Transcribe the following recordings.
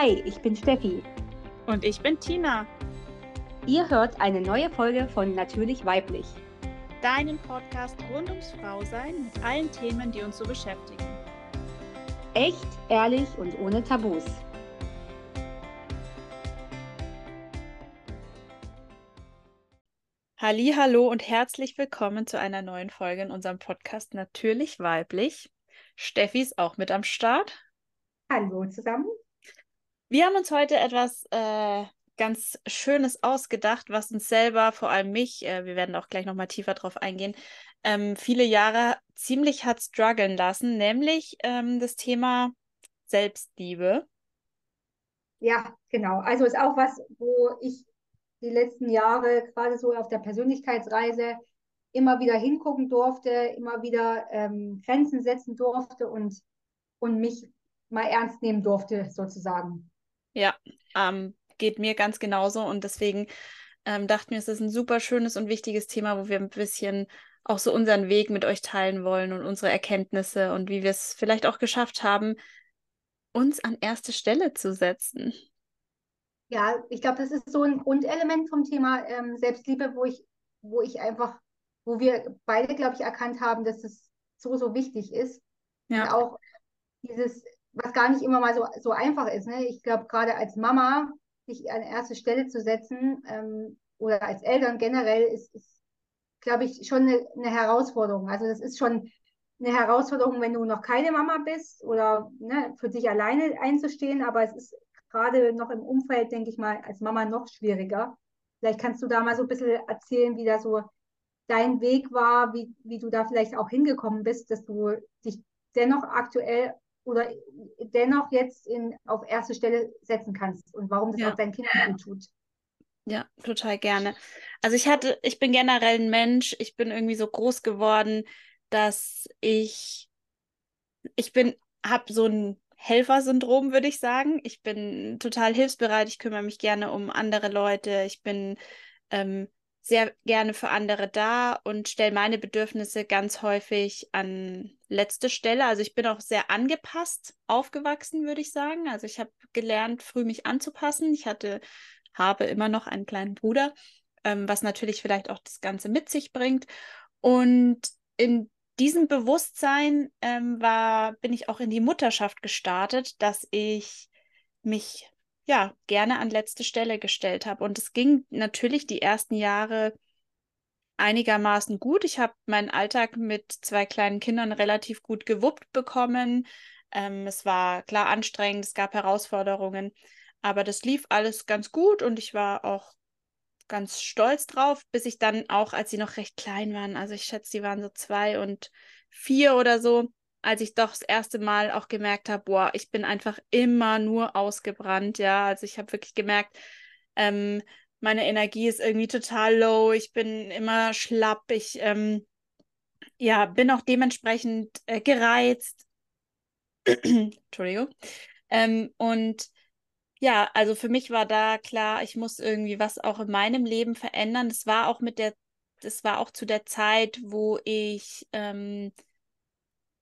Hi, ich bin Steffi. Und ich bin Tina. Ihr hört eine neue Folge von Natürlich Weiblich. Deinen Podcast rund ums Frausein mit allen Themen, die uns so beschäftigen. Echt, ehrlich und ohne Tabus. Hallo und herzlich willkommen zu einer neuen Folge in unserem Podcast Natürlich Weiblich. Steffi ist auch mit am Start. Hallo zusammen. Wir haben uns heute etwas äh, ganz Schönes ausgedacht, was uns selber, vor allem mich, äh, wir werden auch gleich nochmal tiefer drauf eingehen, ähm, viele Jahre ziemlich hat strugglen lassen, nämlich ähm, das Thema Selbstliebe. Ja, genau. Also ist auch was, wo ich die letzten Jahre gerade so auf der Persönlichkeitsreise immer wieder hingucken durfte, immer wieder ähm, Grenzen setzen durfte und, und mich mal ernst nehmen durfte, sozusagen. Ja, ähm, geht mir ganz genauso und deswegen ähm, dachten wir, es ist ein super schönes und wichtiges Thema, wo wir ein bisschen auch so unseren Weg mit euch teilen wollen und unsere Erkenntnisse und wie wir es vielleicht auch geschafft haben, uns an erste Stelle zu setzen. Ja, ich glaube, das ist so ein Grundelement vom Thema ähm, Selbstliebe, wo ich, wo ich einfach, wo wir beide, glaube ich, erkannt haben, dass es so, so wichtig ist. Ja. Und auch dieses was gar nicht immer mal so, so einfach ist. Ne? Ich glaube, gerade als Mama, sich an erste Stelle zu setzen ähm, oder als Eltern generell, ist, ist glaube ich, schon eine, eine, Herausforderung. Also das ist schon eine Herausforderung, wenn du noch keine Mama bist oder ne, für dich alleine einzustehen, aber es ist gerade noch im Umfeld, denke ich mal, als Mama noch schwieriger. Vielleicht kannst du da mal so ein bisschen erzählen, wie da so dein Weg war, wie, wie du da vielleicht auch hingekommen bist, dass du dich dennoch aktuell oder dennoch jetzt in, auf erste Stelle setzen kannst und warum das ja. auch deinen Kindern gut tut. Ja, total gerne. Also ich hatte, ich bin generell ein Mensch, ich bin irgendwie so groß geworden, dass ich, ich bin, habe so ein Helfersyndrom, würde ich sagen. Ich bin total hilfsbereit, ich kümmere mich gerne um andere Leute, ich bin ähm, sehr gerne für andere da und stelle meine Bedürfnisse ganz häufig an letzte Stelle. Also ich bin auch sehr angepasst aufgewachsen, würde ich sagen. Also ich habe gelernt, früh mich anzupassen. Ich hatte, habe immer noch einen kleinen Bruder, ähm, was natürlich vielleicht auch das Ganze mit sich bringt. Und in diesem Bewusstsein ähm, war, bin ich auch in die Mutterschaft gestartet, dass ich mich ja, gerne an letzte Stelle gestellt habe. Und es ging natürlich die ersten Jahre einigermaßen gut. Ich habe meinen Alltag mit zwei kleinen Kindern relativ gut gewuppt bekommen. Ähm, es war klar anstrengend, es gab Herausforderungen, aber das lief alles ganz gut und ich war auch ganz stolz drauf, bis ich dann auch, als sie noch recht klein waren, also ich schätze, sie waren so zwei und vier oder so, als ich doch das erste Mal auch gemerkt habe, boah, ich bin einfach immer nur ausgebrannt, ja. Also ich habe wirklich gemerkt, ähm, meine Energie ist irgendwie total low, ich bin immer schlapp, ich ähm, ja, bin auch dementsprechend äh, gereizt. Entschuldigung. Ähm, und ja, also für mich war da klar, ich muss irgendwie was auch in meinem Leben verändern. Das war auch mit der, das war auch zu der Zeit, wo ich ähm,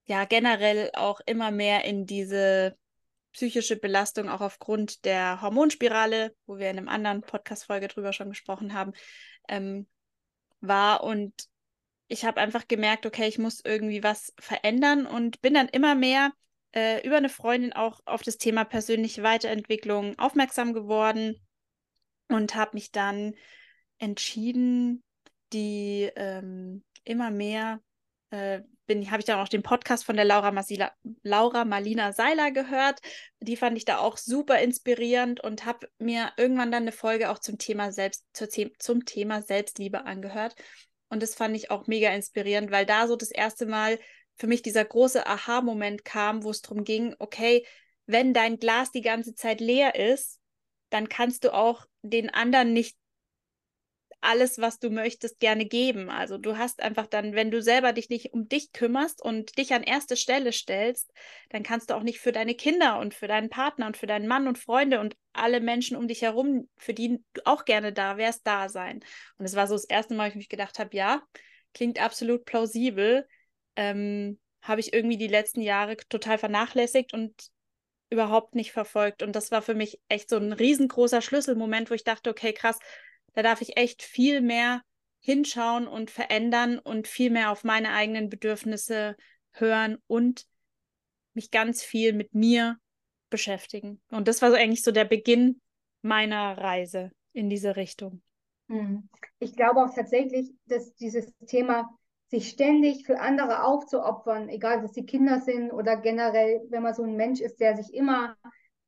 ja generell auch immer mehr in diese psychische Belastung auch aufgrund der Hormonspirale, wo wir in einem anderen Podcast-Folge drüber schon gesprochen haben, ähm, war. Und ich habe einfach gemerkt, okay, ich muss irgendwie was verändern und bin dann immer mehr äh, über eine Freundin auch auf das Thema persönliche Weiterentwicklung aufmerksam geworden und habe mich dann entschieden, die ähm, immer mehr äh, bin, habe ich dann auch den Podcast von der Laura, Masila, Laura Marlina Seiler gehört. Die fand ich da auch super inspirierend und habe mir irgendwann dann eine Folge auch zum Thema Selbst, zum Thema Selbstliebe angehört. Und das fand ich auch mega inspirierend, weil da so das erste Mal für mich dieser große Aha-Moment kam, wo es darum ging, okay, wenn dein Glas die ganze Zeit leer ist, dann kannst du auch den anderen nicht alles, was du möchtest, gerne geben. Also du hast einfach dann, wenn du selber dich nicht um dich kümmerst und dich an erste Stelle stellst, dann kannst du auch nicht für deine Kinder und für deinen Partner und für deinen Mann und Freunde und alle Menschen um dich herum, für die du auch gerne da wärst, da sein. Und es war so das erste Mal, wo ich mich gedacht habe, ja, klingt absolut plausibel. Ähm, habe ich irgendwie die letzten Jahre total vernachlässigt und überhaupt nicht verfolgt. Und das war für mich echt so ein riesengroßer Schlüsselmoment, wo ich dachte, okay, krass, da darf ich echt viel mehr hinschauen und verändern und viel mehr auf meine eigenen Bedürfnisse hören und mich ganz viel mit mir beschäftigen. Und das war so eigentlich so der Beginn meiner Reise in diese Richtung. Hm. Ich glaube auch tatsächlich, dass dieses Thema, sich ständig für andere aufzuopfern, egal es die Kinder sind oder generell, wenn man so ein Mensch ist, der sich immer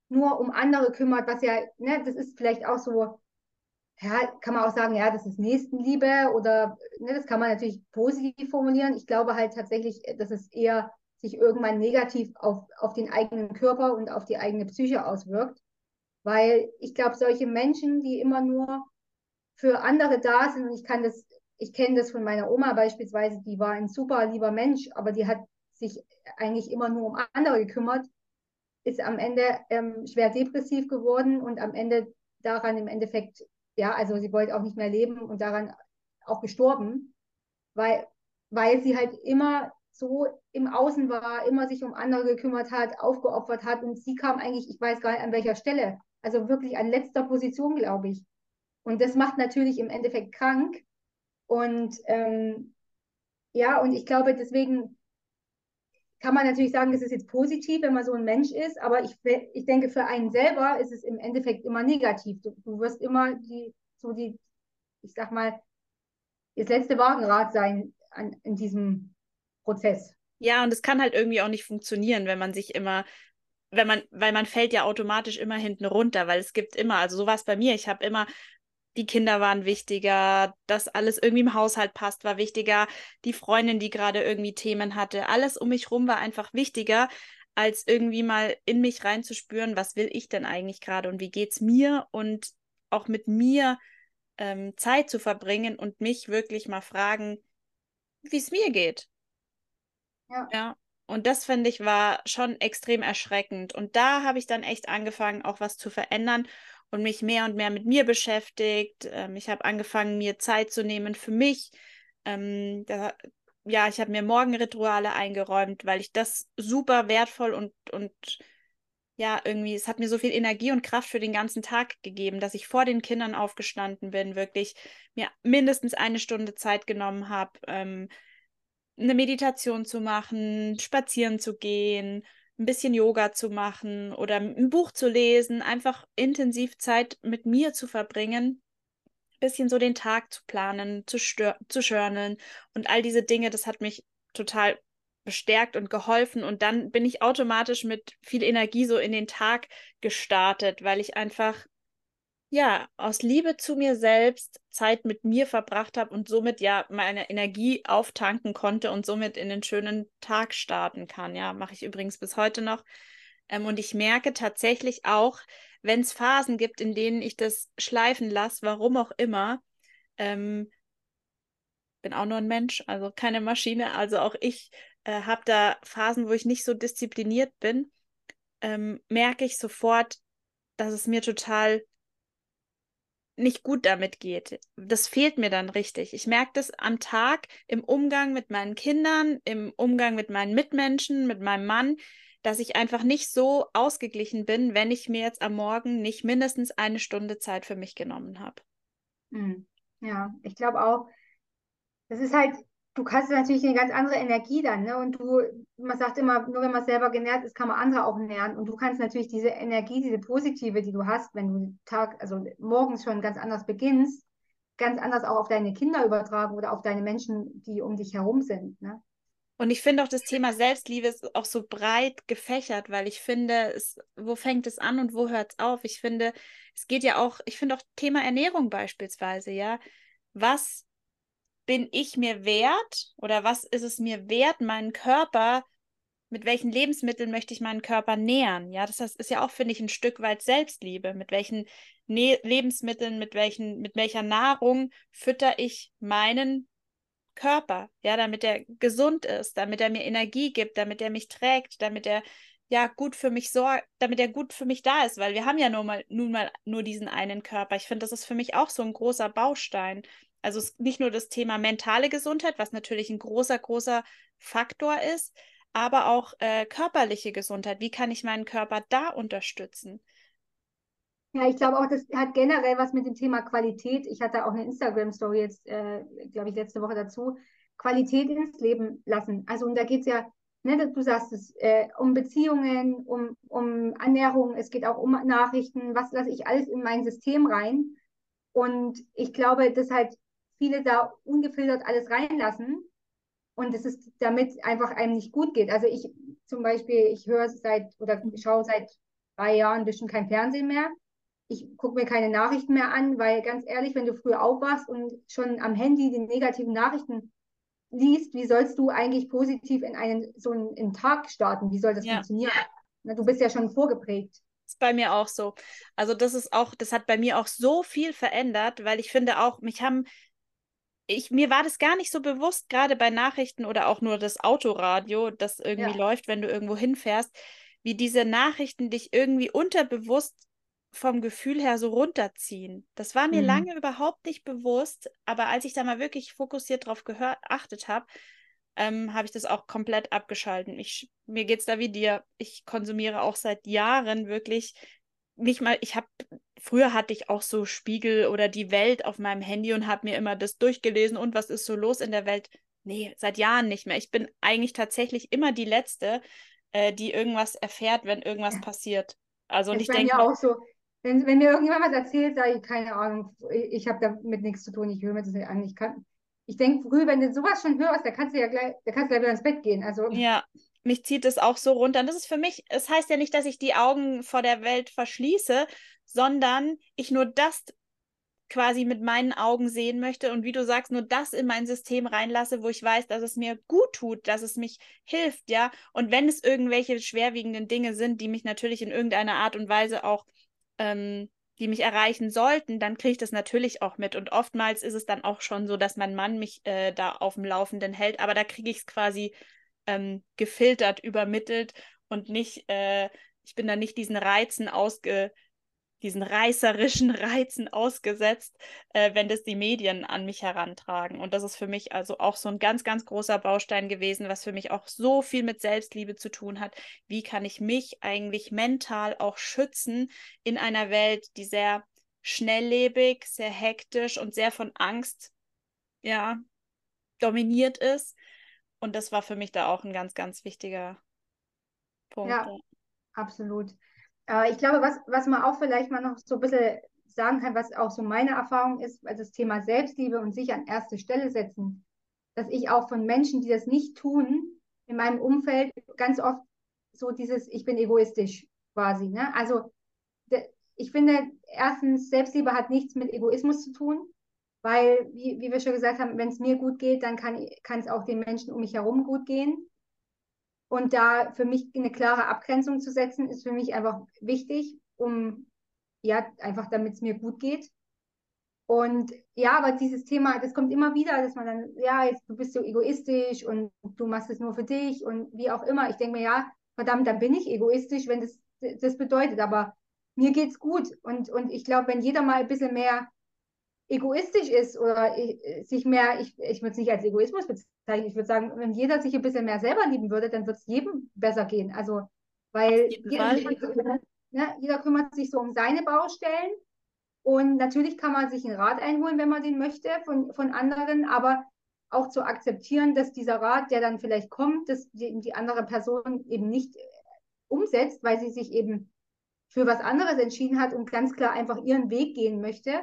nur um andere kümmert, was ja, ne, das ist vielleicht auch so, ja, kann man auch sagen, ja, das ist Nächstenliebe oder, ne, das kann man natürlich positiv formulieren. Ich glaube halt tatsächlich, dass es eher sich irgendwann negativ auf, auf den eigenen Körper und auf die eigene Psyche auswirkt. Weil ich glaube, solche Menschen, die immer nur für andere da sind, und ich kann das, ich kenne das von meiner Oma beispielsweise, die war ein super lieber Mensch, aber die hat sich eigentlich immer nur um andere gekümmert, ist am Ende ähm, schwer depressiv geworden und am Ende daran im Endeffekt, ja, also sie wollte auch nicht mehr leben und daran auch gestorben, weil, weil sie halt immer so im Außen war, immer sich um andere gekümmert hat, aufgeopfert hat und sie kam eigentlich, ich weiß gar nicht an welcher Stelle, also wirklich an letzter Position, glaube ich. Und das macht natürlich im Endeffekt krank. Und ähm, ja, und ich glaube, deswegen kann man natürlich sagen, das ist jetzt positiv, wenn man so ein Mensch ist, aber ich, ich denke, für einen selber ist es im Endeffekt immer negativ. Du, du wirst immer die, so die, ich sag mal, das letzte Wagenrad sein an, in diesem Prozess. Ja, und es kann halt irgendwie auch nicht funktionieren, wenn man sich immer, wenn man, weil man fällt ja automatisch immer hinten runter, weil es gibt immer, also so war es bei mir, ich habe immer, die Kinder waren wichtiger, dass alles irgendwie im Haushalt passt, war wichtiger, die Freundin, die gerade irgendwie Themen hatte, alles um mich rum war einfach wichtiger, als irgendwie mal in mich reinzuspüren, was will ich denn eigentlich gerade und wie geht's mir und auch mit mir ähm, Zeit zu verbringen und mich wirklich mal fragen, wie es mir geht. Ja. ja. Und das finde ich war schon extrem erschreckend. Und da habe ich dann echt angefangen, auch was zu verändern und mich mehr und mehr mit mir beschäftigt. Ähm, ich habe angefangen, mir Zeit zu nehmen für mich. Ähm, da, ja, ich habe mir Morgenrituale eingeräumt, weil ich das super wertvoll und, und ja, irgendwie, es hat mir so viel Energie und Kraft für den ganzen Tag gegeben, dass ich vor den Kindern aufgestanden bin, wirklich mir mindestens eine Stunde Zeit genommen habe, ähm, eine Meditation zu machen, spazieren zu gehen, ein bisschen Yoga zu machen oder ein Buch zu lesen, einfach intensiv Zeit mit mir zu verbringen, ein bisschen so den Tag zu planen, zu, zu journalen und all diese Dinge, das hat mich total bestärkt und geholfen und dann bin ich automatisch mit viel Energie so in den Tag gestartet, weil ich einfach ja, aus Liebe zu mir selbst Zeit mit mir verbracht habe und somit ja meine Energie auftanken konnte und somit in den schönen Tag starten kann. Ja, mache ich übrigens bis heute noch. Ähm, und ich merke tatsächlich auch, wenn es Phasen gibt, in denen ich das schleifen lasse, warum auch immer, ähm, bin auch nur ein Mensch, also keine Maschine, also auch ich äh, habe da Phasen, wo ich nicht so diszipliniert bin, ähm, merke ich sofort, dass es mir total nicht gut damit geht. Das fehlt mir dann richtig. Ich merke das am Tag im Umgang mit meinen Kindern, im Umgang mit meinen Mitmenschen, mit meinem Mann, dass ich einfach nicht so ausgeglichen bin, wenn ich mir jetzt am Morgen nicht mindestens eine Stunde Zeit für mich genommen habe. Hm. Ja, ich glaube auch, das ist halt du hast natürlich eine ganz andere Energie dann, ne? Und du, man sagt immer, nur wenn man selber genährt ist, kann man andere auch nähren. Und du kannst natürlich diese Energie, diese positive, die du hast, wenn du Tag, also morgens schon ganz anders beginnst, ganz anders auch auf deine Kinder übertragen oder auf deine Menschen, die um dich herum sind, ne? Und ich finde auch das Thema Selbstliebe ist auch so breit gefächert, weil ich finde, es, wo fängt es an und wo hört es auf? Ich finde, es geht ja auch, ich finde auch Thema Ernährung beispielsweise, ja. Was bin ich mir wert oder was ist es mir wert, meinen Körper, mit welchen Lebensmitteln möchte ich meinen Körper nähern? Ja, das ist ja auch, finde ich, ein Stück weit Selbstliebe. Mit welchen ne Lebensmitteln, mit welchen, mit welcher Nahrung fütter ich meinen Körper, ja, damit er gesund ist, damit er mir Energie gibt, damit er mich trägt, damit er ja gut für mich sorgt, damit er gut für mich da ist, weil wir haben ja nur mal, nun mal nur diesen einen Körper. Ich finde, das ist für mich auch so ein großer Baustein. Also nicht nur das Thema mentale Gesundheit, was natürlich ein großer, großer Faktor ist, aber auch äh, körperliche Gesundheit. Wie kann ich meinen Körper da unterstützen? Ja, ich glaube auch, das hat generell was mit dem Thema Qualität. Ich hatte auch eine Instagram-Story jetzt, äh, glaube ich, letzte Woche dazu. Qualität ins Leben lassen. Also, und da geht es ja, ne, du sagst es, äh, um Beziehungen, um, um Ernährung, es geht auch um Nachrichten, was lasse ich alles in mein System rein. Und ich glaube, dass halt viele da ungefiltert alles reinlassen und es ist damit einfach einem nicht gut geht. Also ich zum Beispiel, ich höre seit oder schaue seit drei Jahren ein bisschen kein Fernsehen mehr ich gucke mir keine Nachrichten mehr an, weil ganz ehrlich, wenn du früher aufwachst und schon am Handy die negativen Nachrichten liest, wie sollst du eigentlich positiv in einen so einen, einen Tag starten? Wie soll das ja. funktionieren? Na, du bist ja schon vorgeprägt. Das ist bei mir auch so. Also das ist auch, das hat bei mir auch so viel verändert, weil ich finde auch, mich haben ich, mir war das gar nicht so bewusst, gerade bei Nachrichten oder auch nur das Autoradio, das irgendwie ja. läuft, wenn du irgendwo hinfährst, wie diese Nachrichten dich irgendwie unterbewusst vom Gefühl her so runterziehen. Das war mir mhm. lange überhaupt nicht bewusst, aber als ich da mal wirklich fokussiert drauf geachtet habe, ähm, habe ich das auch komplett abgeschalten. Ich, mir geht es da wie dir. Ich konsumiere auch seit Jahren wirklich nicht mal, ich habe, früher hatte ich auch so Spiegel oder die Welt auf meinem Handy und habe mir immer das durchgelesen und was ist so los in der Welt. Nee, seit Jahren nicht mehr. Ich bin eigentlich tatsächlich immer die Letzte, äh, die irgendwas erfährt, wenn irgendwas passiert. Also und ich denke auch so, wenn, wenn mir irgendjemand was erzählt, sage ich, keine Ahnung, ich habe damit nichts zu tun, ich höre mir das nicht an. Ich kann, ich denke, früh, wenn du sowas schon hörst, da kannst du ja gleich, da kannst du ja wieder ins Bett gehen. Also. Ja, mich zieht es auch so runter. Und das ist für mich, es heißt ja nicht, dass ich die Augen vor der Welt verschließe, sondern ich nur das quasi mit meinen Augen sehen möchte und wie du sagst, nur das in mein System reinlasse, wo ich weiß, dass es mir gut tut, dass es mich hilft, ja. Und wenn es irgendwelche schwerwiegenden Dinge sind, die mich natürlich in irgendeiner Art und Weise auch ähm, die mich erreichen sollten, dann kriege ich das natürlich auch mit. Und oftmals ist es dann auch schon so, dass mein Mann mich äh, da auf dem Laufenden hält, aber da kriege ich es quasi ähm, gefiltert, übermittelt und nicht, äh, ich bin da nicht diesen Reizen ausge, diesen reißerischen Reizen ausgesetzt, äh, wenn das die Medien an mich herantragen. Und das ist für mich also auch so ein ganz, ganz großer Baustein gewesen, was für mich auch so viel mit Selbstliebe zu tun hat. Wie kann ich mich eigentlich mental auch schützen in einer Welt, die sehr schnelllebig, sehr hektisch und sehr von Angst, ja, dominiert ist. Und das war für mich da auch ein ganz, ganz wichtiger Punkt. Ja, absolut. Äh, ich glaube, was, was man auch vielleicht mal noch so ein bisschen sagen kann, was auch so meine Erfahrung ist, also das Thema Selbstliebe und sich an erste Stelle setzen, dass ich auch von Menschen, die das nicht tun, in meinem Umfeld ganz oft so dieses, ich bin egoistisch quasi. Ne? Also ich finde, erstens, Selbstliebe hat nichts mit Egoismus zu tun, weil, wie, wie wir schon gesagt haben, wenn es mir gut geht, dann kann es auch den Menschen um mich herum gut gehen. Und da für mich eine klare Abgrenzung zu setzen, ist für mich einfach wichtig, um ja, einfach damit es mir gut geht. Und ja, aber dieses Thema, das kommt immer wieder, dass man dann, ja, jetzt, du bist so egoistisch und du machst es nur für dich und wie auch immer. Ich denke mir, ja, verdammt, dann bin ich egoistisch, wenn das das bedeutet. Aber mir geht's gut. Und, und ich glaube, wenn jeder mal ein bisschen mehr egoistisch ist oder sich mehr, ich, ich würde es nicht als Egoismus bezeichnen, ich würde sagen, wenn jeder sich ein bisschen mehr selber lieben würde, dann würde es jedem besser gehen. Also, weil jeder, ne, jeder kümmert sich so um seine Baustellen und natürlich kann man sich einen Rat einholen, wenn man den möchte von, von anderen, aber auch zu akzeptieren, dass dieser Rat, der dann vielleicht kommt, dass die, die andere Person eben nicht umsetzt, weil sie sich eben für was anderes entschieden hat und ganz klar einfach ihren Weg gehen möchte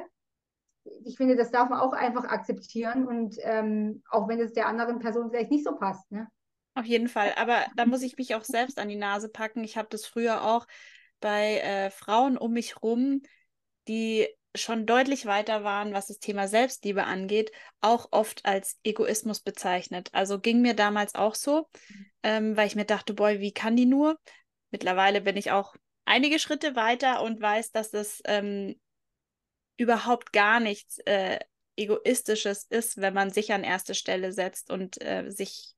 ich finde, das darf man auch einfach akzeptieren und ähm, auch wenn es der anderen Person vielleicht nicht so passt. Ne? Auf jeden Fall, aber da muss ich mich auch selbst an die Nase packen. Ich habe das früher auch bei äh, Frauen um mich rum, die schon deutlich weiter waren, was das Thema Selbstliebe angeht, auch oft als Egoismus bezeichnet. Also ging mir damals auch so, ähm, weil ich mir dachte, boy, wie kann die nur? Mittlerweile bin ich auch einige Schritte weiter und weiß, dass das ähm, überhaupt gar nichts äh, Egoistisches ist, wenn man sich an erste Stelle setzt und äh, sich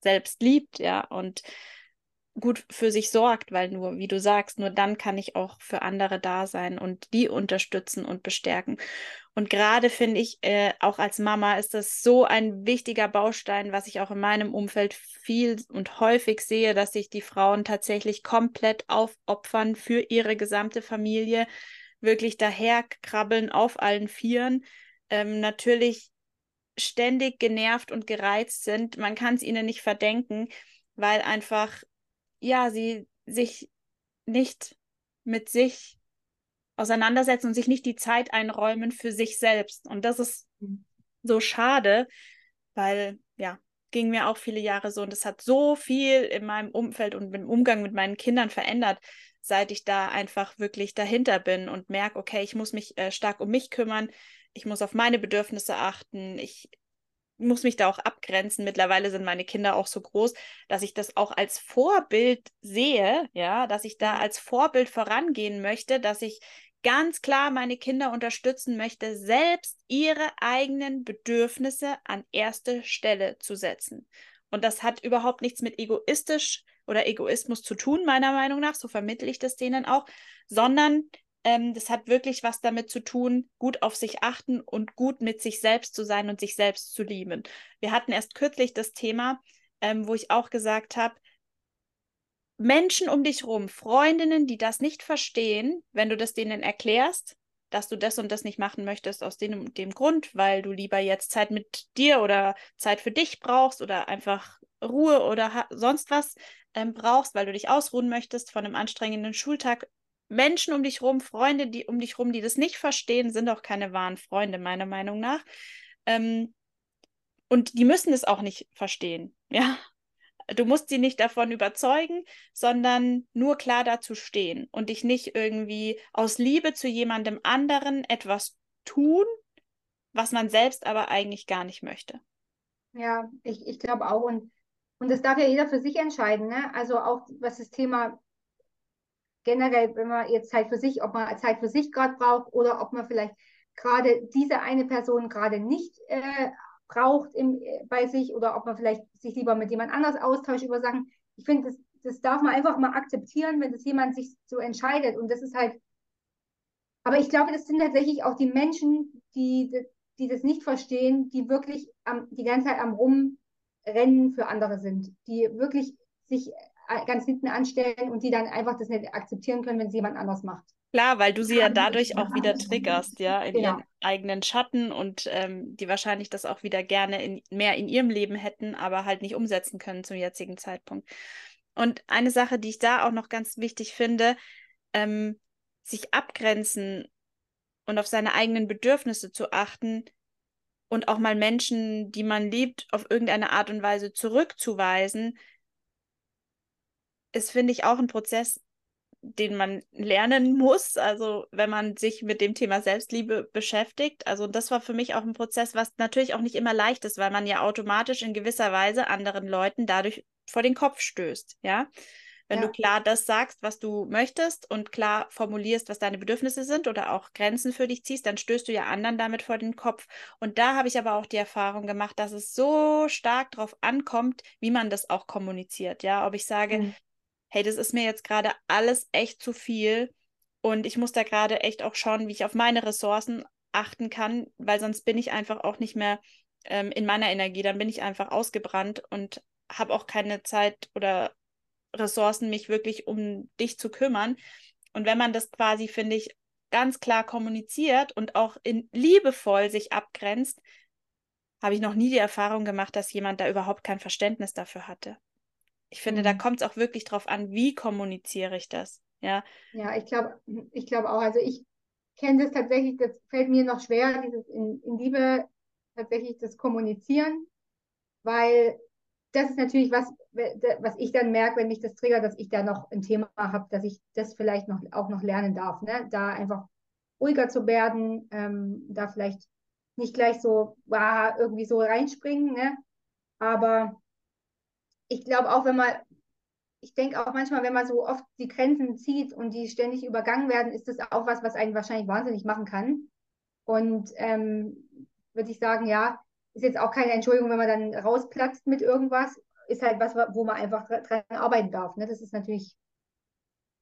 selbst liebt, ja. Und gut für sich sorgt, weil nur, wie du sagst, nur dann kann ich auch für andere da sein und die unterstützen und bestärken. Und gerade finde ich, äh, auch als Mama ist das so ein wichtiger Baustein, was ich auch in meinem Umfeld viel und häufig sehe, dass sich die Frauen tatsächlich komplett aufopfern für ihre gesamte Familie, wirklich daherkrabbeln auf allen Vieren. Ähm, natürlich ständig genervt und gereizt sind. Man kann es ihnen nicht verdenken, weil einfach ja, sie sich nicht mit sich auseinandersetzen und sich nicht die Zeit einräumen für sich selbst. Und das ist mhm. so schade, weil ja, ging mir auch viele Jahre so und es hat so viel in meinem Umfeld und im Umgang mit meinen Kindern verändert, seit ich da einfach wirklich dahinter bin und merke, okay, ich muss mich äh, stark um mich kümmern, ich muss auf meine Bedürfnisse achten, ich muss mich da auch abgrenzen. Mittlerweile sind meine Kinder auch so groß, dass ich das auch als Vorbild sehe, ja, dass ich da als Vorbild vorangehen möchte, dass ich ganz klar meine Kinder unterstützen möchte, selbst ihre eigenen Bedürfnisse an erste Stelle zu setzen. Und das hat überhaupt nichts mit egoistisch oder Egoismus zu tun, meiner Meinung nach, so vermittle ich das denen auch, sondern ähm, das hat wirklich was damit zu tun, gut auf sich achten und gut mit sich selbst zu sein und sich selbst zu lieben. Wir hatten erst kürzlich das Thema, ähm, wo ich auch gesagt habe, Menschen um dich rum, Freundinnen, die das nicht verstehen, wenn du das denen erklärst, dass du das und das nicht machen möchtest aus dem, dem Grund, weil du lieber jetzt Zeit mit dir oder Zeit für dich brauchst oder einfach Ruhe oder sonst was ähm, brauchst, weil du dich ausruhen möchtest von einem anstrengenden Schultag, Menschen um dich rum, Freunde, die um dich rum, die das nicht verstehen, sind auch keine wahren Freunde, meiner Meinung nach. Ähm, und die müssen es auch nicht verstehen, ja. Du musst sie nicht davon überzeugen, sondern nur klar dazu stehen und dich nicht irgendwie aus Liebe zu jemandem anderen etwas tun, was man selbst aber eigentlich gar nicht möchte. Ja, ich, ich glaube auch. Und, und das darf ja jeder für sich entscheiden. Ne? Also auch was das Thema generell, wenn man jetzt Zeit für sich, ob man Zeit für sich gerade braucht oder ob man vielleicht gerade diese eine Person gerade nicht äh, braucht im, äh, bei sich oder ob man vielleicht sich lieber mit jemand anders austauscht über Sachen. Ich finde, das, das darf man einfach mal akzeptieren, wenn das jemand sich so entscheidet. Und das ist halt, aber ich glaube, das sind tatsächlich auch die Menschen, die, die das nicht verstehen, die wirklich am, die ganze Zeit am Rumrennen für andere sind, die wirklich sich ganz hinten anstellen und die dann einfach das nicht akzeptieren können, wenn es jemand anders macht. Klar, weil du sie ja dadurch auch wieder triggerst, ja, in genau. ihren eigenen Schatten und ähm, die wahrscheinlich das auch wieder gerne in, mehr in ihrem Leben hätten, aber halt nicht umsetzen können zum jetzigen Zeitpunkt. Und eine Sache, die ich da auch noch ganz wichtig finde, ähm, sich abgrenzen und auf seine eigenen Bedürfnisse zu achten und auch mal Menschen, die man liebt, auf irgendeine Art und Weise zurückzuweisen, ist, finde ich, auch ein Prozess, den man lernen muss, also wenn man sich mit dem Thema Selbstliebe beschäftigt. Also das war für mich auch ein Prozess, was natürlich auch nicht immer leicht ist, weil man ja automatisch in gewisser Weise anderen Leuten dadurch vor den Kopf stößt, ja. Wenn ja. du klar das sagst, was du möchtest und klar formulierst, was deine Bedürfnisse sind oder auch Grenzen für dich ziehst, dann stößt du ja anderen damit vor den Kopf. Und da habe ich aber auch die Erfahrung gemacht, dass es so stark darauf ankommt, wie man das auch kommuniziert. Ja, ob ich sage, mhm hey, das ist mir jetzt gerade alles echt zu viel und ich muss da gerade echt auch schauen, wie ich auf meine Ressourcen achten kann, weil sonst bin ich einfach auch nicht mehr ähm, in meiner Energie, dann bin ich einfach ausgebrannt und habe auch keine Zeit oder Ressourcen, mich wirklich um dich zu kümmern. Und wenn man das quasi, finde ich, ganz klar kommuniziert und auch in liebevoll sich abgrenzt, habe ich noch nie die Erfahrung gemacht, dass jemand da überhaupt kein Verständnis dafür hatte. Ich finde, mhm. da kommt es auch wirklich drauf an, wie kommuniziere ich das. Ja, ja ich glaube ich glaub auch. Also ich kenne das tatsächlich, das fällt mir noch schwer, dieses in, in Liebe tatsächlich das Kommunizieren, weil das ist natürlich was, was ich dann merke, wenn mich das triggert, dass ich da noch ein Thema habe, dass ich das vielleicht noch auch noch lernen darf. Ne? Da einfach ruhiger zu werden, ähm, da vielleicht nicht gleich so wow, irgendwie so reinspringen, ne? aber ich glaube auch, wenn man, ich denke auch manchmal, wenn man so oft die Grenzen zieht und die ständig übergangen werden, ist das auch was, was einen wahrscheinlich wahnsinnig machen kann. Und ähm, würde ich sagen, ja, ist jetzt auch keine Entschuldigung, wenn man dann rausplatzt mit irgendwas. ist halt was, wo man einfach dran arbeiten darf. Ne? Das ist natürlich,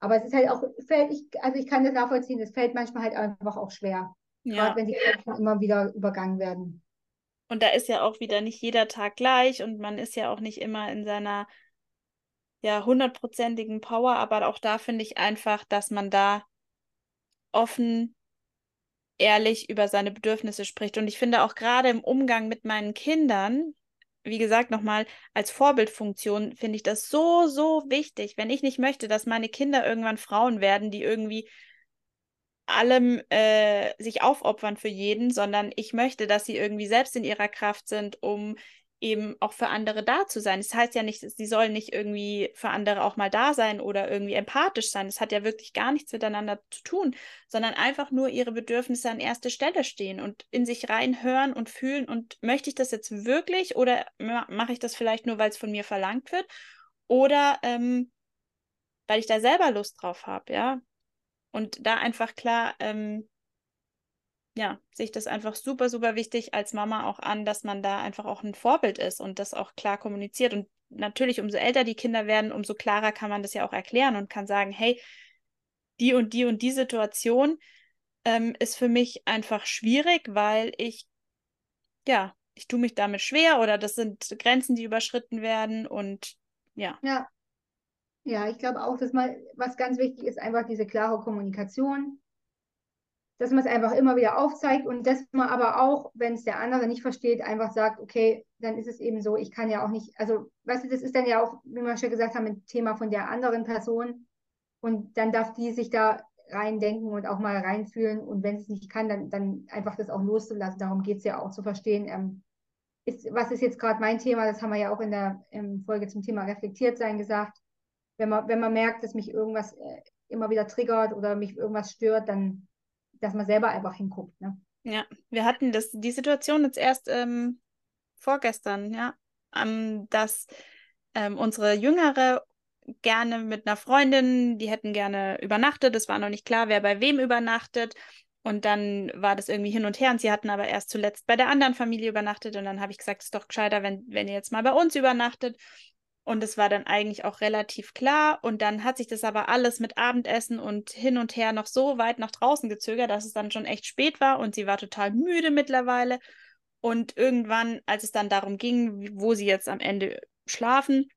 aber es ist halt auch, fällt, ich, also ich kann das nachvollziehen, es fällt manchmal halt einfach auch schwer. Ja. Gerade wenn die Grenzen immer wieder übergangen werden. Und da ist ja auch wieder nicht jeder Tag gleich und man ist ja auch nicht immer in seiner ja hundertprozentigen Power, aber auch da finde ich einfach, dass man da offen ehrlich über seine Bedürfnisse spricht. Und ich finde auch gerade im Umgang mit meinen Kindern, wie gesagt, nochmal als Vorbildfunktion finde ich das so, so wichtig. Wenn ich nicht möchte, dass meine Kinder irgendwann Frauen werden, die irgendwie allem äh, sich aufopfern für jeden, sondern ich möchte, dass sie irgendwie selbst in ihrer Kraft sind, um eben auch für andere da zu sein. Das heißt ja nicht, sie sollen nicht irgendwie für andere auch mal da sein oder irgendwie empathisch sein. Das hat ja wirklich gar nichts miteinander zu tun, sondern einfach nur ihre Bedürfnisse an erster Stelle stehen und in sich reinhören und fühlen. Und möchte ich das jetzt wirklich oder mache ich das vielleicht nur, weil es von mir verlangt wird? Oder ähm, weil ich da selber Lust drauf habe, ja. Und da einfach klar ähm, ja, sehe ich das einfach super, super wichtig als Mama auch an, dass man da einfach auch ein Vorbild ist und das auch klar kommuniziert. Und natürlich, umso älter die Kinder werden, umso klarer kann man das ja auch erklären und kann sagen, hey, die und die und die Situation ähm, ist für mich einfach schwierig, weil ich, ja, ich tue mich damit schwer oder das sind Grenzen, die überschritten werden und ja. Ja. Ja, ich glaube auch, dass mal, was ganz wichtig ist, einfach diese klare Kommunikation dass man es einfach immer wieder aufzeigt und dass man aber auch, wenn es der andere nicht versteht, einfach sagt, okay, dann ist es eben so, ich kann ja auch nicht, also weißt du, das ist dann ja auch, wie wir schon gesagt haben, ein Thema von der anderen Person und dann darf die sich da reindenken und auch mal reinfühlen und wenn es nicht kann, dann, dann einfach das auch loszulassen. Darum geht es ja auch zu verstehen, ähm, ist, was ist jetzt gerade mein Thema, das haben wir ja auch in der in Folge zum Thema reflektiert sein gesagt. Wenn man, wenn man merkt, dass mich irgendwas äh, immer wieder triggert oder mich irgendwas stört, dann dass man selber einfach hinguckt. Ne? Ja, wir hatten das, die Situation jetzt erst ähm, vorgestern, ja, ähm, dass ähm, unsere Jüngere gerne mit einer Freundin, die hätten gerne übernachtet. Es war noch nicht klar, wer bei wem übernachtet. Und dann war das irgendwie hin und her und sie hatten aber erst zuletzt bei der anderen Familie übernachtet und dann habe ich gesagt, es ist doch gescheiter, wenn, wenn ihr jetzt mal bei uns übernachtet. Und es war dann eigentlich auch relativ klar. Und dann hat sich das aber alles mit Abendessen und hin und her noch so weit nach draußen gezögert, dass es dann schon echt spät war und sie war total müde mittlerweile. Und irgendwann, als es dann darum ging, wo sie jetzt am Ende schlafen,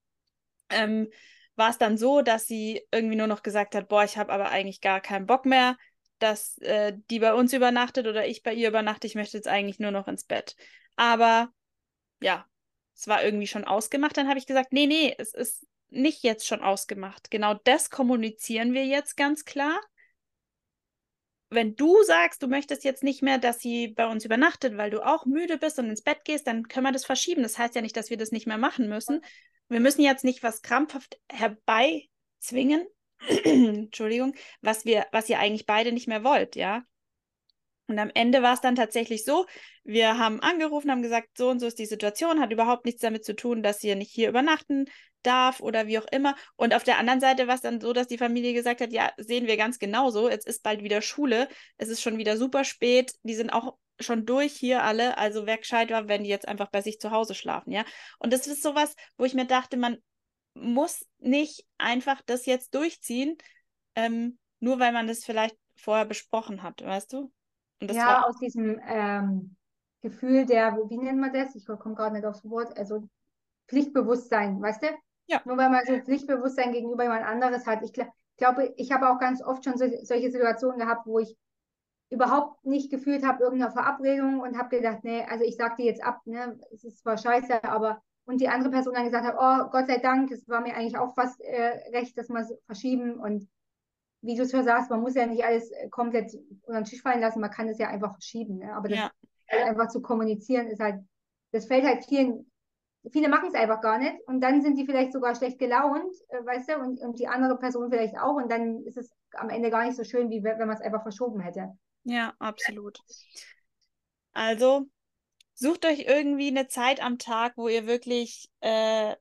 ähm, war es dann so, dass sie irgendwie nur noch gesagt hat, boah, ich habe aber eigentlich gar keinen Bock mehr, dass äh, die bei uns übernachtet oder ich bei ihr übernachte. Ich möchte jetzt eigentlich nur noch ins Bett. Aber ja, es war irgendwie schon ausgemacht, dann habe ich gesagt, nee, nee, es ist nicht jetzt schon ausgemacht. Genau das kommunizieren wir jetzt ganz klar. Wenn du sagst, du möchtest jetzt nicht mehr, dass sie bei uns übernachtet, weil du auch müde bist und ins Bett gehst, dann können wir das verschieben. Das heißt ja nicht, dass wir das nicht mehr machen müssen. Wir müssen jetzt nicht was krampfhaft herbeizwingen, Entschuldigung, was wir, was ihr eigentlich beide nicht mehr wollt, ja. Und am Ende war es dann tatsächlich so, wir haben angerufen, haben gesagt, so und so ist die Situation, hat überhaupt nichts damit zu tun, dass ihr nicht hier übernachten darf oder wie auch immer. Und auf der anderen Seite war es dann so, dass die Familie gesagt hat, ja, sehen wir ganz genauso, jetzt ist bald wieder Schule, es ist schon wieder super spät, die sind auch schon durch hier alle, also wer gescheit war, wenn die jetzt einfach bei sich zu Hause schlafen, ja. Und das ist sowas, wo ich mir dachte, man muss nicht einfach das jetzt durchziehen, ähm, nur weil man das vielleicht vorher besprochen hat, weißt du? Ja, aus diesem ähm, Gefühl der, wie nennt man das? Ich komme gerade nicht aufs Wort, also Pflichtbewusstsein, weißt du? Ja. Nur weil man so Pflichtbewusstsein gegenüber jemand anderes hat. Ich gl glaube, ich habe auch ganz oft schon so, solche Situationen gehabt, wo ich überhaupt nicht gefühlt habe, irgendeine Verabredung und habe gedacht, nee, also ich sag dir jetzt ab, ne, es ist zwar scheiße, aber und die andere Person dann gesagt hat, oh Gott sei Dank, es war mir eigentlich auch fast äh, recht, dass wir es verschieben und wie du es schon sagst, man muss ja nicht alles äh, komplett unter den Tisch fallen lassen, man kann es ja einfach verschieben. Ne? Aber das ja. einfach zu kommunizieren ist halt, das fällt halt vielen, viele machen es einfach gar nicht und dann sind die vielleicht sogar schlecht gelaunt, äh, weißt du, und, und die andere Person vielleicht auch und dann ist es am Ende gar nicht so schön, wie wenn man es einfach verschoben hätte. Ja, absolut. Also sucht euch irgendwie eine Zeit am Tag, wo ihr wirklich äh,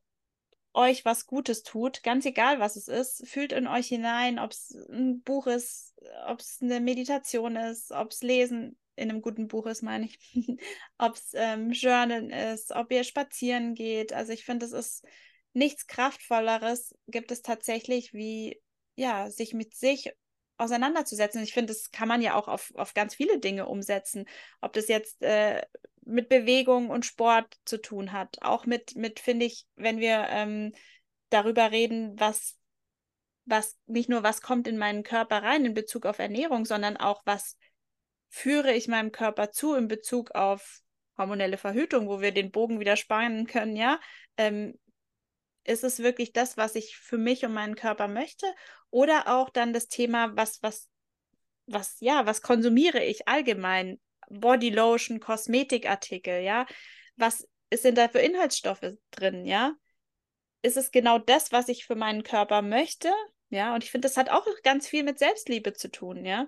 euch was Gutes tut, ganz egal was es ist, fühlt in euch hinein, ob es ein Buch ist, ob es eine Meditation ist, ob es Lesen in einem guten Buch ist, meine ich, ob es ähm, Journalen ist, ob ihr spazieren geht. Also ich finde, es ist nichts Kraftvolleres gibt es tatsächlich, wie ja, sich mit sich auseinanderzusetzen. Ich finde, das kann man ja auch auf, auf ganz viele Dinge umsetzen. Ob das jetzt äh, mit Bewegung und Sport zu tun hat. Auch mit, mit finde ich, wenn wir ähm, darüber reden, was, was, nicht nur was kommt in meinen Körper rein in Bezug auf Ernährung, sondern auch was führe ich meinem Körper zu in Bezug auf hormonelle Verhütung, wo wir den Bogen wieder spannen können, ja. Ähm, ist es wirklich das, was ich für mich und meinen Körper möchte? Oder auch dann das Thema, was, was, was, ja, was konsumiere ich allgemein? Bodylotion, Kosmetikartikel, ja? Was sind da für Inhaltsstoffe drin, ja? Ist es genau das, was ich für meinen Körper möchte? Ja, und ich finde, das hat auch ganz viel mit Selbstliebe zu tun, ja?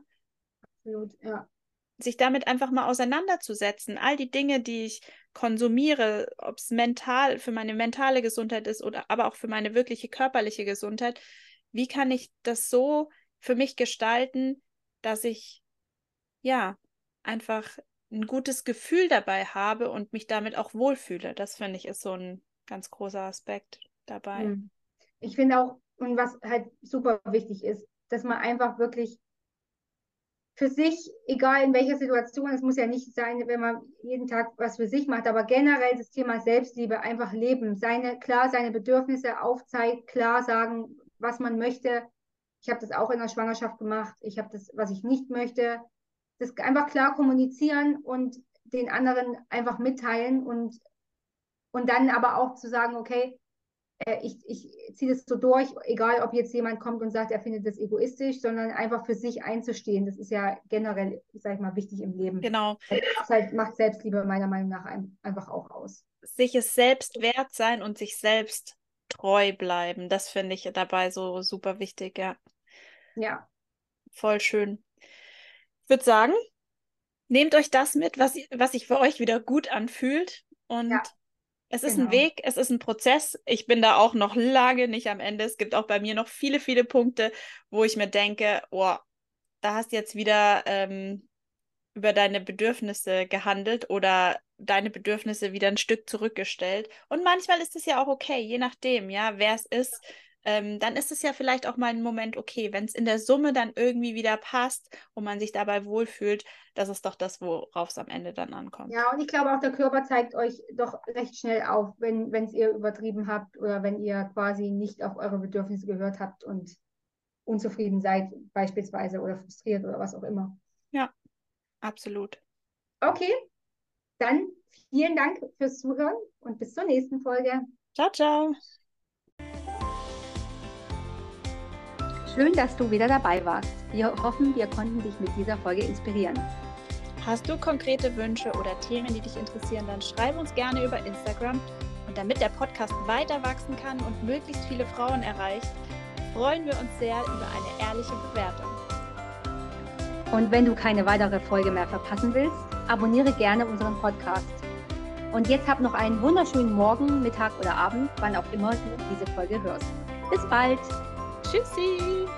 Absolut, ja sich damit einfach mal auseinanderzusetzen. All die Dinge, die ich konsumiere, ob es mental für meine mentale Gesundheit ist oder aber auch für meine wirkliche körperliche Gesundheit, wie kann ich das so für mich gestalten, dass ich ja einfach ein gutes Gefühl dabei habe und mich damit auch wohlfühle. Das finde ich ist so ein ganz großer Aspekt dabei. Hm. Ich finde auch, und was halt super wichtig ist, dass man einfach wirklich für sich, egal in welcher Situation, es muss ja nicht sein, wenn man jeden Tag was für sich macht, aber generell das Thema Selbstliebe, einfach leben, seine, klar seine Bedürfnisse aufzeigen, klar sagen, was man möchte. Ich habe das auch in der Schwangerschaft gemacht. Ich habe das, was ich nicht möchte. Das einfach klar kommunizieren und den anderen einfach mitteilen und, und dann aber auch zu sagen, okay, äh, ich, ich ziehe das so durch, egal ob jetzt jemand kommt und sagt, er findet das egoistisch, sondern einfach für sich einzustehen. Das ist ja generell, sag ich mal, wichtig im Leben. Genau. Das halt, macht Selbstliebe meiner Meinung nach einfach auch aus. Sich es selbst wert sein und sich selbst treu bleiben, das finde ich dabei so super wichtig, ja. Ja. Voll schön. Ich würde sagen, nehmt euch das mit, was, was sich für euch wieder gut anfühlt und ja. Es ist genau. ein Weg, es ist ein Prozess. Ich bin da auch noch lange nicht am Ende. Es gibt auch bei mir noch viele, viele Punkte, wo ich mir denke, oh, da hast du jetzt wieder ähm, über deine Bedürfnisse gehandelt oder deine Bedürfnisse wieder ein Stück zurückgestellt. Und manchmal ist es ja auch okay, je nachdem, ja, wer es ist ähm, dann ist es ja vielleicht auch mal ein Moment, okay, wenn es in der Summe dann irgendwie wieder passt und man sich dabei wohlfühlt, das ist doch das, worauf es am Ende dann ankommt. Ja, und ich glaube auch, der Körper zeigt euch doch recht schnell auf, wenn es ihr übertrieben habt oder wenn ihr quasi nicht auf eure Bedürfnisse gehört habt und unzufrieden seid, beispielsweise, oder frustriert oder was auch immer. Ja, absolut. Okay, dann vielen Dank fürs Zuhören und bis zur nächsten Folge. Ciao, ciao. Schön, dass du wieder dabei warst. Wir hoffen, wir konnten dich mit dieser Folge inspirieren. Hast du konkrete Wünsche oder Themen, die dich interessieren, dann schreib uns gerne über Instagram. Und damit der Podcast weiter wachsen kann und möglichst viele Frauen erreicht, freuen wir uns sehr über eine ehrliche Bewertung. Und wenn du keine weitere Folge mehr verpassen willst, abonniere gerne unseren Podcast. Und jetzt hab noch einen wunderschönen Morgen, Mittag oder Abend, wann auch immer du diese Folge hörst. Bis bald! Tschüssi!